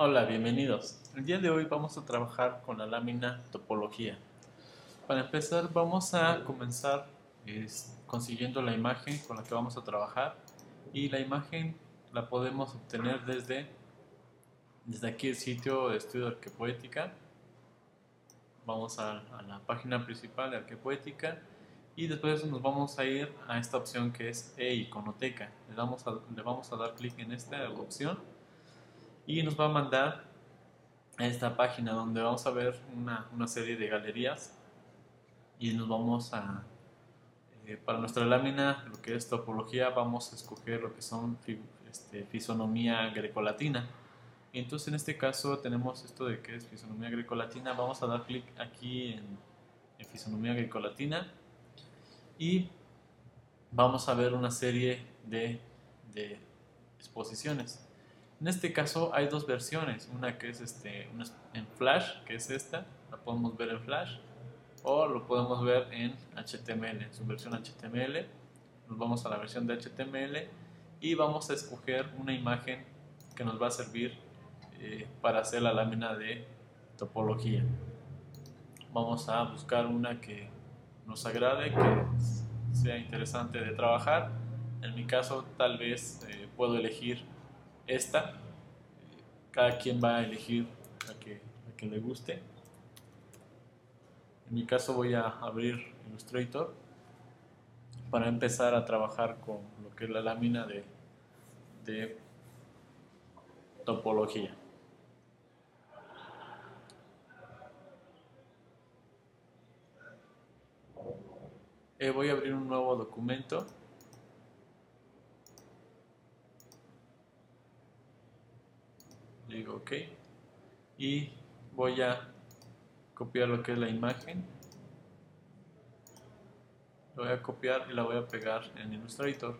Hola, bienvenidos. El día de hoy vamos a trabajar con la lámina topología. Para empezar vamos a comenzar consiguiendo la imagen con la que vamos a trabajar y la imagen la podemos obtener desde, desde aquí el sitio de estudio de arquepoética. Vamos a, la página principal de arquepoética y después nos vamos a ir a esta opción que es e-iconoteca. Le, le vamos a dar clic en esta opción y nos va a mandar a esta página donde vamos a ver una, una serie de galerías y nos vamos a eh, para nuestra lámina lo que es topología vamos a escoger lo que son este, fisonomía grecolatina. Entonces en este caso tenemos esto de que es fisonomía grecolatina. Vamos a dar clic aquí en, en fisonomía grecolatina y vamos a ver una serie de, de exposiciones en este caso hay dos versiones, una que es este, en Flash, que es esta, la podemos ver en Flash, o lo podemos ver en HTML, en su versión HTML. Nos vamos a la versión de HTML y vamos a escoger una imagen que nos va a servir eh, para hacer la lámina de topología. Vamos a buscar una que nos agrade, que sea interesante de trabajar. En mi caso tal vez eh, puedo elegir esta. Cada quien va a elegir la que, que le guste. En mi caso voy a abrir Illustrator para empezar a trabajar con lo que es la lámina de, topología. Eh, voy a abrir un nuevo documento digo ok. Y voy a copiar lo que es la imagen. Lo voy a copiar y la voy a pegar en Illustrator.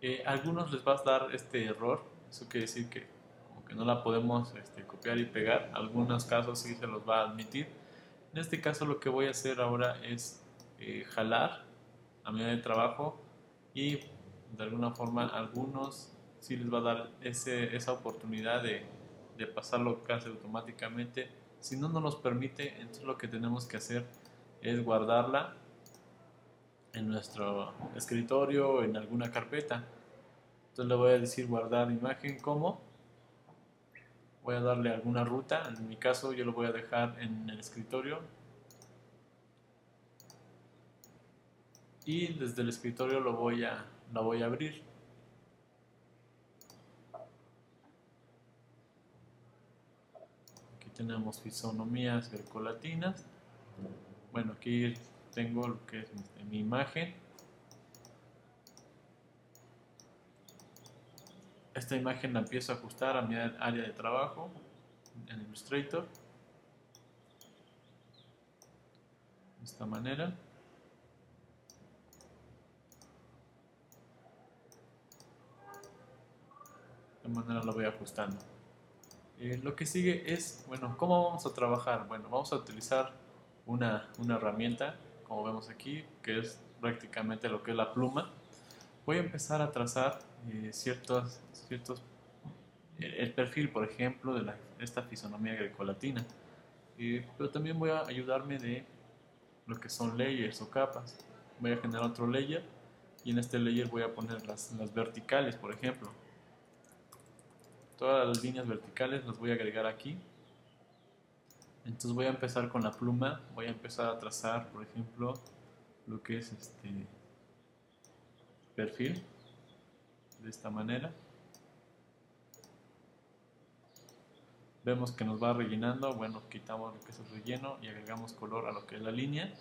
Eh, algunos les va a dar este error. Eso quiere decir que que no la podemos este, copiar y pegar. Algunos casos sí se los va a admitir. En este caso lo que voy a hacer ahora es eh, jalar a medida de trabajo y de alguna forma algunos sí les va a dar ese, esa oportunidad de, de pasarlo casi automáticamente. Si no nos permite, entonces lo que tenemos que hacer es guardarla en nuestro escritorio en alguna carpeta. Entonces le voy a decir guardar imagen como. Voy a darle alguna ruta. En mi caso yo lo voy a dejar en el escritorio. Y desde el escritorio lo voy a, lo voy a abrir. Tenemos fisonomías grecolatinas. Bueno, aquí tengo lo que es mi imagen. Esta imagen la empiezo a ajustar a mi área de trabajo en Illustrator. De esta manera. De manera lo voy ajustando. Eh, lo que sigue es, bueno, ¿cómo vamos a trabajar? Bueno, vamos a utilizar una, una herramienta, como vemos aquí, que es prácticamente lo que es la pluma. Voy a empezar a trazar eh, ciertos, ciertos eh, el perfil, por ejemplo, de esta fisonomía grecolatina. pero también voy a ayudarme de lo que son layers o capas. Voy a generar otro layer y en este layer voy a poner las, las verticales, por ejemplo todas las líneas verticales las voy a agregar aquí. Entonces voy a empezar con la pluma. Voy a empezar a trazar por ejemplo lo que es este perfil de esta manera. Vemos que nos va rellenando. Bueno quitamos lo que es el relleno y agregamos color a lo que es la línea.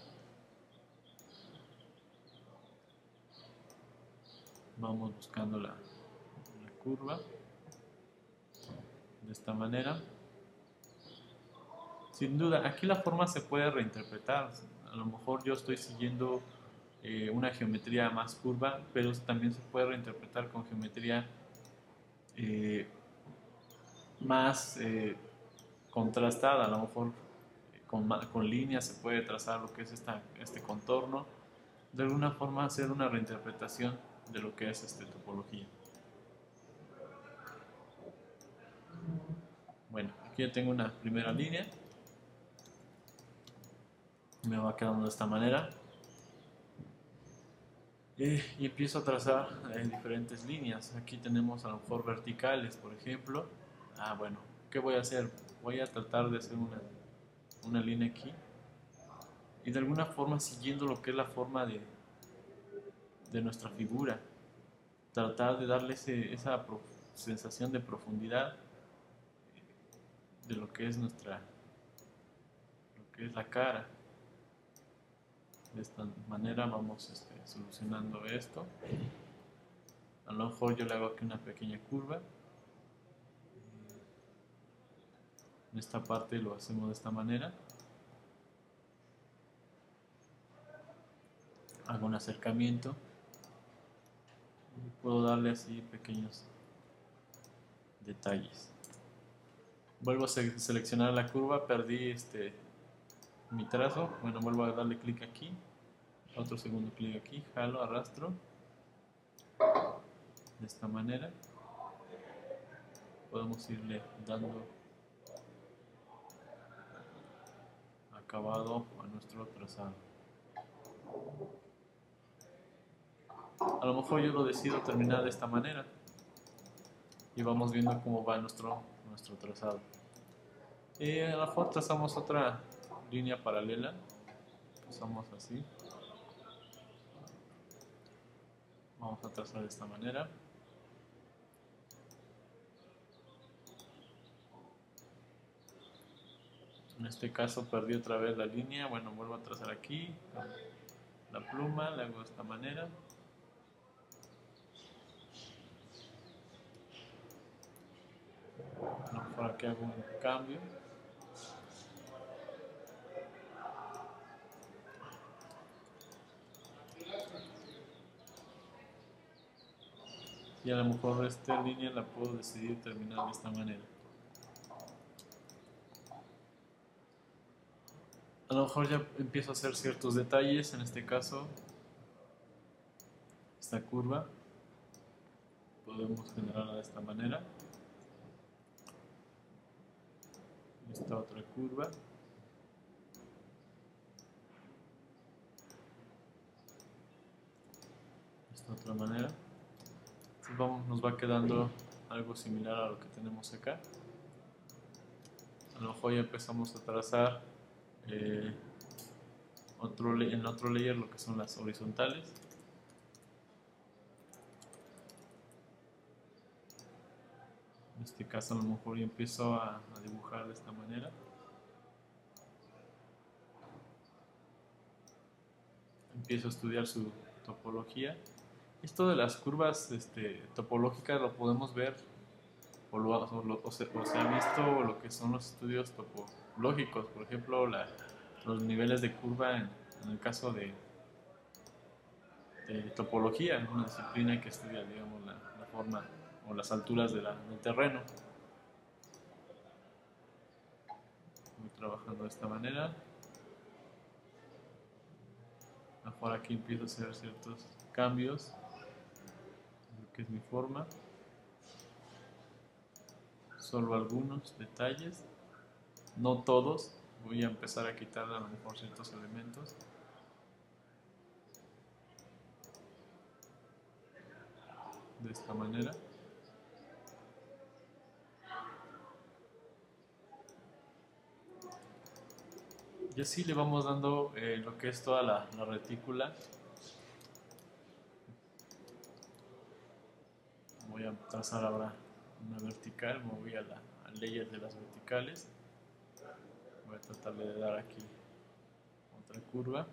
Vamos buscando la, la curva de esta manera. Sin duda, aquí la forma se puede reinterpretar. A lo mejor yo estoy siguiendo eh, una geometría más curva, pero también se puede reinterpretar con geometría eh, más eh, contrastada. A lo mejor con, con, líneas se puede trazar lo que es esta, este contorno. De alguna forma hacer una reinterpretación de lo que es esta topología. Aquí ya tengo una primera línea. Me va quedando de esta manera. Y empiezo a trazar en diferentes líneas. Aquí tenemos a lo mejor verticales, por ejemplo. Ah, bueno, ¿qué voy a hacer? Voy a tratar de hacer una, una línea aquí. Y de alguna forma siguiendo lo que es la forma de, de nuestra figura. Tratar de darle esa sensación de profundidad de lo que es nuestra, lo que es la cara. De esta manera vamos este, solucionando esto. A lo mejor yo le hago aquí una pequeña curva. En esta parte lo hacemos de esta manera. Hago un acercamiento. Y puedo darle así pequeños detalles. Vuelvo a seleccionar la curva, perdí este mi trazo. Bueno, vuelvo a darle clic aquí. Otro segundo clic aquí, jalo, arrastro. De esta manera. Podemos irle dando acabado a nuestro trazado. A lo mejor yo lo decido terminar de esta manera y vamos viendo cómo va nuestro, nuestro trazado. Y a lo mejor trazamos otra línea paralela, pasamos así. Vamos a trazar de esta manera. En este caso perdí otra vez la línea, bueno vuelvo a trazar aquí la pluma, le hago de esta manera. por aquí hago un cambio. Y a lo mejor esta línea la puedo decidir terminar de esta manera. A lo mejor ya empiezo a hacer ciertos detalles, en este caso, esta curva, podemos generarla de esta manera. esta otra curva esta otra manera vamos, nos va quedando algo similar a lo que tenemos acá. A lo mejor ya empezamos a trazar eh, otro, en otro layer lo que son las horizontales. En este caso a lo mejor ya empiezo a, dibujar de esta manera. Empiezo a estudiar su topología esto de las curvas este, topológicas lo podemos ver o, lo, se, ha visto lo que son los estudios topológicos por ejemplo los niveles de curva en, el caso de, topología una disciplina que estudia digamos la forma o las alturas del terreno. Voy trabajando de esta manera. Ahora aquí empiezo a hacer ciertos cambios que es mi forma. Solo algunos detalles, no todos. Voy a empezar a quitar a lo mejor ciertos elementos. de esta manera. Y así le vamos dando eh, lo que es toda la, retícula. Voy a trazar ahora una vertical, me voy a la layer de las verticales. Voy a tratar de dar aquí otra curva.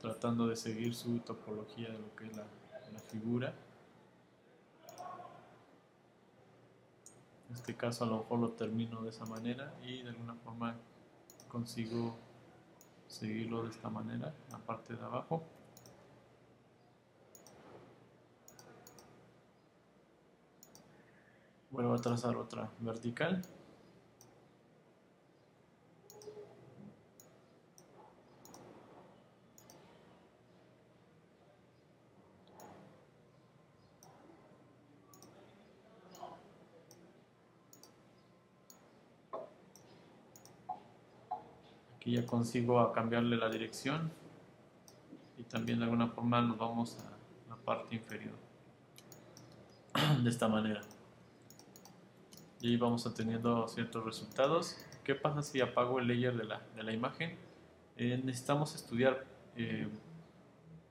Tratando de seguir su topología de lo que es la figura. En este caso a lo mejor lo termino de esa manera y de alguna forma consigo seguirlo de esta manera, la parte de abajo. vuelvo a trazar otra vertical. Aquí ya consigo a cambiarle la dirección. Y también de alguna forma nos vamos a la parte inferior. De esta manera y vamos obteniendo ciertos resultados ¿qué pasa si apago el layer de la, de la imagen? Eh, necesitamos estudiar eh,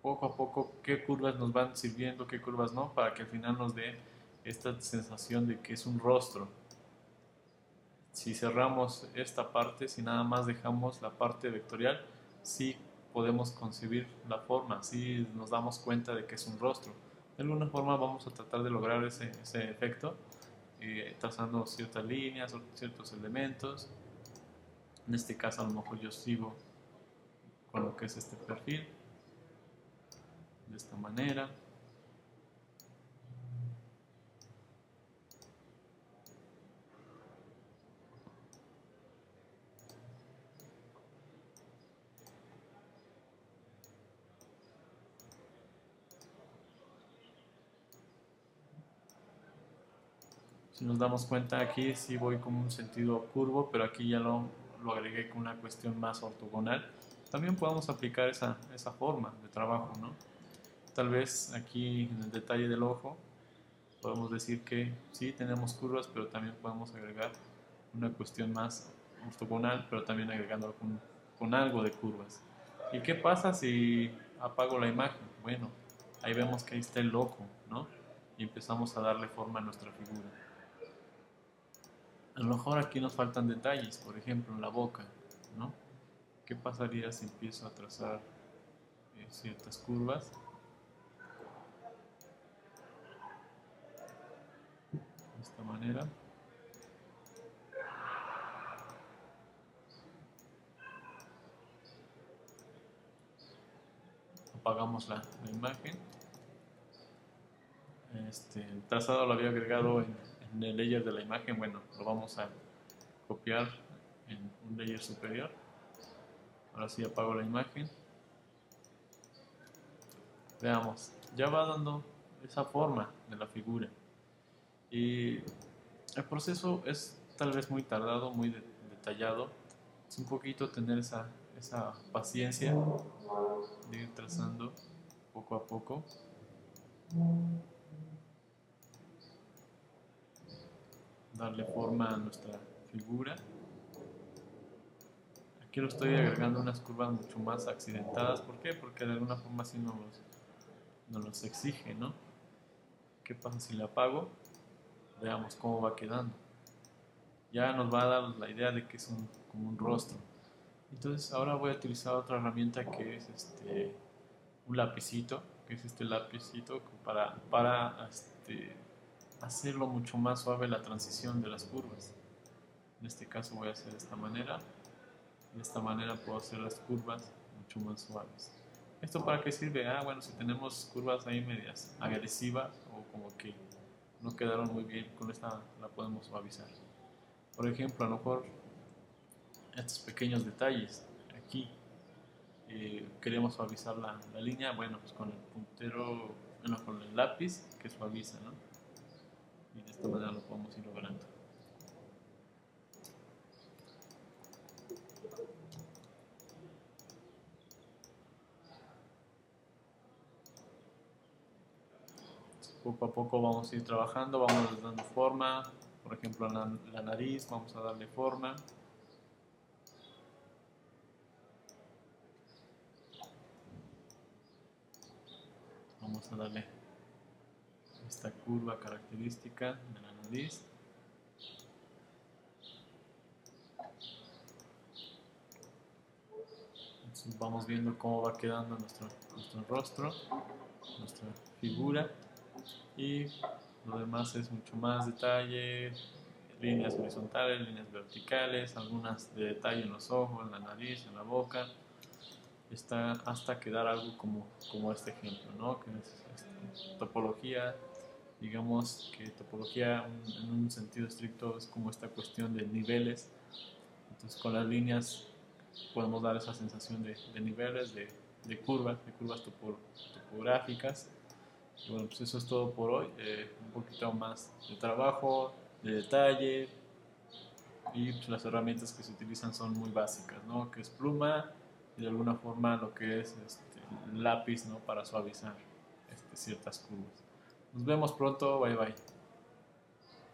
poco a poco qué curvas nos van sirviendo, qué curvas no, para que al final nos dé esta sensación de que es un rostro. Si cerramos esta parte, si nada más dejamos la parte vectorial, sí podemos concebir la forma, sí nos damos cuenta de que es un rostro. De alguna forma vamos a tratar de lograr ese, ese efecto, trazando ciertas líneas o ciertos elementos. En este caso a lo mejor yo sigo con lo que es este perfil de esta manera. Si nos damos cuenta aquí sí voy con un sentido curvo, pero aquí ya lo, lo agregué con una cuestión más ortogonal. También podemos aplicar esa, esa forma de trabajo, ¿no? Tal vez aquí en el detalle del ojo podemos decir que sí tenemos curvas, pero también podemos agregar una cuestión más ortogonal, pero también agregando con, con algo de curvas. ¿Y qué pasa si apago la imagen? Bueno, ahí vemos que ahí está el ojo, ¿no? Y empezamos a darle forma a nuestra figura. A lo mejor aquí nos faltan detalles, por ejemplo, en la boca, ¿no? ¿Qué pasaría si empiezo a trazar eh, ciertas curvas? De esta manera. Apagamos la, la imagen. Este, el trazado lo había agregado en en el layer de la imagen, bueno, lo vamos a copiar en un layer superior. Ahora sí apago la imagen. Veamos, ya va dando esa forma de la figura. Y el proceso es tal vez muy tardado, muy detallado. Es un poquito tener esa, esa paciencia de ir trazando poco a poco. Darle forma a nuestra figura. Aquí lo estoy agregando unas curvas mucho más accidentadas. ¿Por qué? Porque de alguna forma así nos nos los exige, ¿no? ¿Qué pasa si la apago? Veamos cómo va quedando. Ya nos va a dar la idea de que es un, como un rostro. Entonces ahora voy a utilizar otra herramienta que es este, un lapicito, que es este lapicito para, para este, hacerlo mucho más suave la transición de las curvas. En este caso voy a hacer de esta manera. De esta manera puedo hacer las curvas mucho más suaves. ¿Esto para qué sirve? Ah, bueno, si tenemos curvas ahí medias agresivas o como que no quedaron muy bien, con esta la podemos suavizar. Por ejemplo, a lo mejor estos pequeños detalles aquí eh, queremos suavizar la, la, línea, bueno, pues con el puntero, bueno, con el lápiz que suaviza, ¿no? Y de esta manera lo podemos ir logrando. Poco a poco vamos a ir trabajando, vamos dando forma, por ejemplo la, la nariz, vamos a darle forma. Vamos a darle esta curva característica de la nariz. Vamos viendo cómo va quedando nuestro, nuestro rostro, nuestra figura y lo demás es mucho más detalle, líneas horizontales, líneas verticales, algunas de detalle en los ojos, en la nariz, en la boca, está hasta quedar algo como, como este ejemplo, ¿no? que es topología digamos que topología en un sentido estricto es como esta cuestión de niveles. Entonces con las líneas podemos dar esa sensación de, niveles, de, curvas, de curvas topográficas. Y bueno, pues eso es todo por hoy. Eh, un poquito más de trabajo, de detalle, y pues, las herramientas que se utilizan son muy básicas, ¿no? Que es pluma y de alguna forma lo que es este, lápiz, ¿no? Para suavizar este, ciertas curvas. Nos vemos pronto, bye bye.